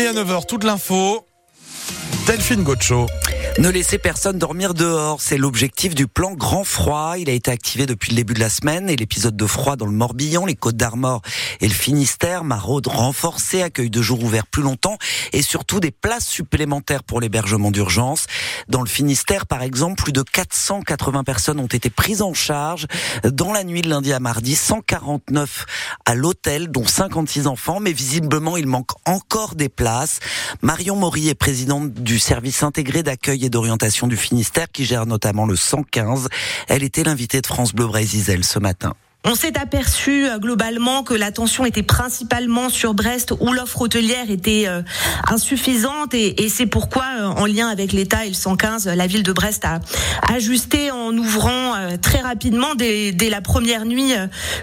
Et à 9h, toute l'info. Delphine Gaucho. Ne laisser personne dormir dehors, c'est l'objectif du plan Grand Froid. Il a été activé depuis le début de la semaine et l'épisode de froid dans le Morbihan, les Côtes d'Armor et le Finistère, maraude renforcée, accueil de jour ouvert plus longtemps et surtout des places supplémentaires pour l'hébergement d'urgence. Dans le Finistère, par exemple, plus de 480 personnes ont été prises en charge dans la nuit de lundi à mardi, 149 à l'hôtel, dont 56 enfants, mais visiblement il manque encore des places. Marion Maury est présidente du service intégré d'accueil d'orientation du Finistère qui gère notamment le 115. Elle était l'invitée de France Bleu Brésil ce matin. On s'est aperçu euh, globalement que l'attention était principalement sur Brest où l'offre hôtelière était euh, insuffisante et, c'est pourquoi, euh, en lien avec l'État et le 115, la ville de Brest a ajusté en ouvrant très rapidement dès, la première nuit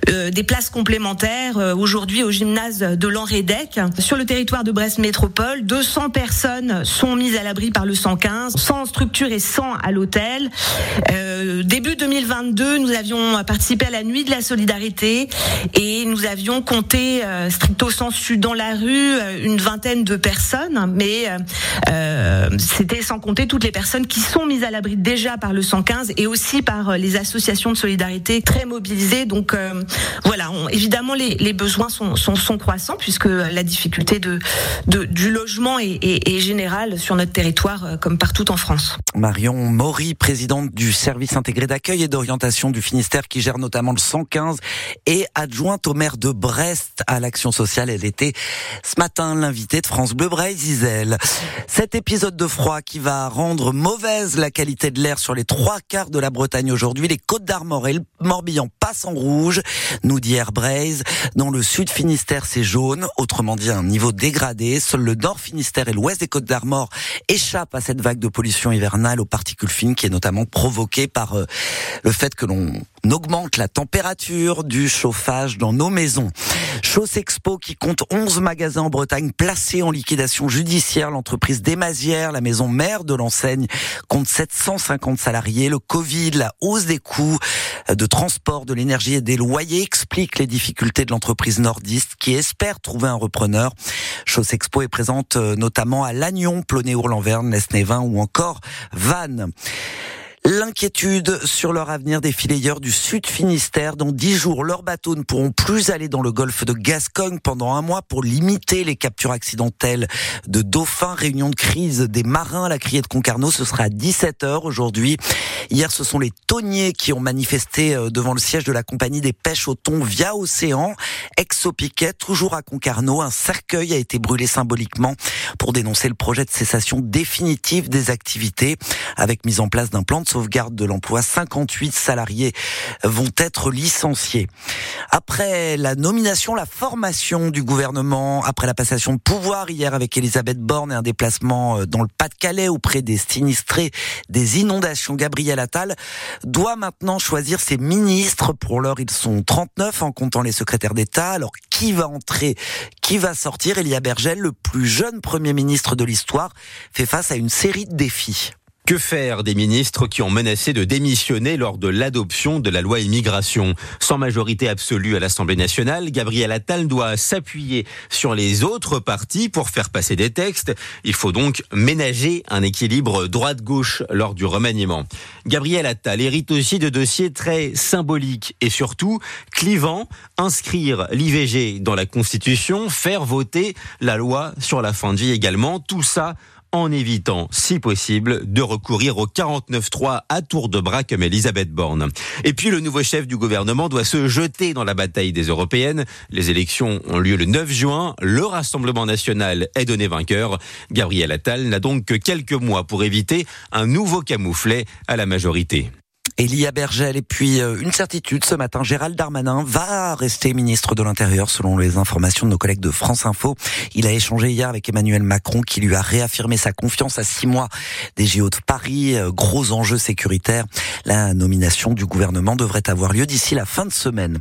des places complémentaires aujourd'hui au gymnase de l'Enredec. Sur le territoire de Brest Métropole, 200 personnes sont mises à l'abri par le 115, sans structure et sans à l'hôtel. Début 2022, nous avions participé à la nuit de la solidarité et nous avions compté euh, stricto sensu dans la rue euh, une vingtaine de personnes, mais euh, c'était sans compter toutes les personnes qui sont mises à l'abri déjà par le 115 et aussi par les associations de solidarité très mobilisées. Donc voilà, évidemment les, besoins sont, croissants puisque la difficulté du logement est, est, est, générale sur notre territoire comme partout en France. Marion Maury, présidente du service intégré d'accueil et d'orientation du Finistère qui gère notamment le 115 et adjointe au maire de Brest à l'action sociale. Elle était ce matin l'invitée de France Bleu Bray Zizel. Cet épisode de froid qui va rendre mauvaise la qualité de l'air sur les trois quarts de la Bretagne aujourd'hui. Les Côtes d'Armor et le Morbihan passent en rouge, nous dit Air Braise. Dans le sud Finistère, c'est jaune, autrement dit un niveau dégradé. Seul le nord Finistère et l'ouest des Côtes d'Armor échappent à cette vague de pollution hivernale aux particules fines qui est notamment provoquée par euh, le fait que l'on augmente la température du chauffage dans nos maisons. Chausse Expo qui compte 11 magasins en Bretagne placés en liquidation judiciaire. L'entreprise Desmazières, la maison mère de l'enseigne, compte 750 salariés. Le Covid, la hausse des coûts de transport, de l'énergie et des loyers expliquent les difficultés de l'entreprise nordiste qui espère trouver un repreneur. Chausse Expo est présente euh, notamment à Lannion, Plonéour-Lanverne, Nesnévin ou encore Vannes. L'inquiétude sur leur avenir des filayeurs du Sud Finistère. Dans dix jours, leurs bateaux ne pourront plus aller dans le golfe de Gascogne pendant un mois pour limiter les captures accidentelles de dauphins. Réunion de crise des marins à la criée de Concarneau. Ce sera à 17h aujourd'hui. Hier, ce sont les tonniers qui ont manifesté euh, devant le siège de la compagnie des pêches au thon via océan. Ex-Piquet, toujours à Concarneau, un cercueil a été brûlé symboliquement pour dénoncer le projet de cessation définitive des activités avec mise en place d'un plan de sauvegarde de l'emploi. 58 salariés vont être licenciés. Après la nomination, la formation du gouvernement, après la passation de pouvoir hier avec Elisabeth Borne et un déplacement euh, dans le Pas-de-Calais auprès des sinistrés des inondations, Gabriel Attal doit maintenant choisir ses ministres. Pour l'heure, ils sont 39 en comptant les secrétaires d'État. Alors, qui va entrer, qui va sortir? Elia Bergel, le plus jeune premier ministre de l'histoire, fait face à une série de défis. Que faire des ministres qui ont menacé de démissionner lors de l'adoption de la loi immigration? Sans majorité absolue à l'Assemblée nationale, Gabriel Attal doit s'appuyer sur les autres partis pour faire passer des textes. Il faut donc ménager un équilibre droite-gauche lors du remaniement. Gabriel Attal hérite aussi de dossiers très symboliques et surtout clivants. Inscrire l'IVG dans la Constitution, faire voter la loi sur la fin de vie également. Tout ça en évitant, si possible, de recourir au 49-3 à tour de bras comme Elisabeth Borne. Et puis le nouveau chef du gouvernement doit se jeter dans la bataille des européennes. Les élections ont lieu le 9 juin. Le Rassemblement national est donné vainqueur. Gabriel Attal n'a donc que quelques mois pour éviter un nouveau camouflet à la majorité. Elia Bergel et puis euh, une certitude ce matin, Gérald Darmanin va rester ministre de l'Intérieur selon les informations de nos collègues de France Info. Il a échangé hier avec Emmanuel Macron qui lui a réaffirmé sa confiance à six mois des JO de Paris, euh, gros enjeux sécuritaires. La nomination du gouvernement devrait avoir lieu d'ici la fin de semaine.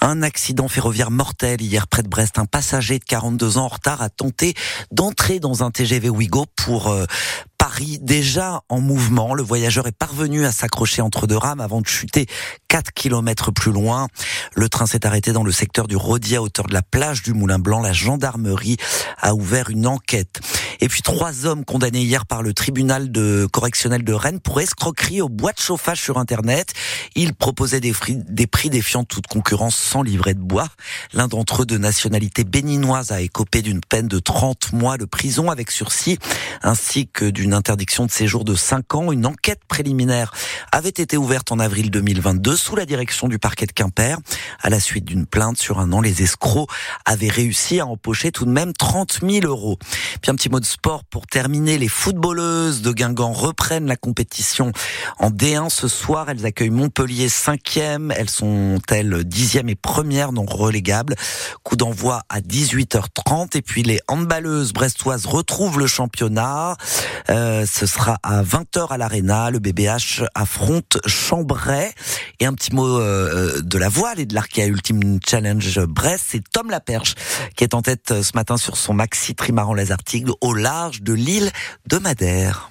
Un accident ferroviaire mortel hier près de Brest. Un passager de 42 ans en retard a tenté d'entrer dans un TGV Ouigo pour euh, Paris, déjà en mouvement. Le voyageur est parvenu à s'accrocher entre deux rames avant de chuter 4 km plus loin. Le train s'est arrêté dans le secteur du Rodier à hauteur de la plage du Moulin Blanc. La gendarmerie a ouvert une enquête. Et puis trois hommes condamnés hier par le tribunal de correctionnel de Rennes pour escroquerie au bois de chauffage sur Internet. Ils proposaient des, des prix défiant toute concurrence sans livret de bois. L'un d'entre eux de nationalité béninoise a écopé d'une peine de 30 mois de prison avec sursis ainsi que d'une interdiction de séjour de 5 ans. Une enquête préliminaire avait été ouverte en avril 2022 sous la direction du parquet de Quimper. À la suite d'une plainte sur un an, les escrocs avaient réussi à empocher tout de même 30 000 euros. Puis un petit mot de sport pour terminer. Les footballeuses de Guingamp reprennent la compétition en D1 ce soir. Elles accueillent Montpellier 5e. Elles sont elles 10e et première non relégables. Coup d'envoi à 18h30. Et puis les handballeuses brestoises retrouvent le championnat. Euh, ce sera à 20h à l'Arena. Le BBH affronte Chambray. Et un petit mot euh, de la voile et de l'Arkea Ultimate Challenge Brest. C'est Tom Laperche qui est en tête ce matin sur son maxi trimaran les articles au large de l'île de Madère.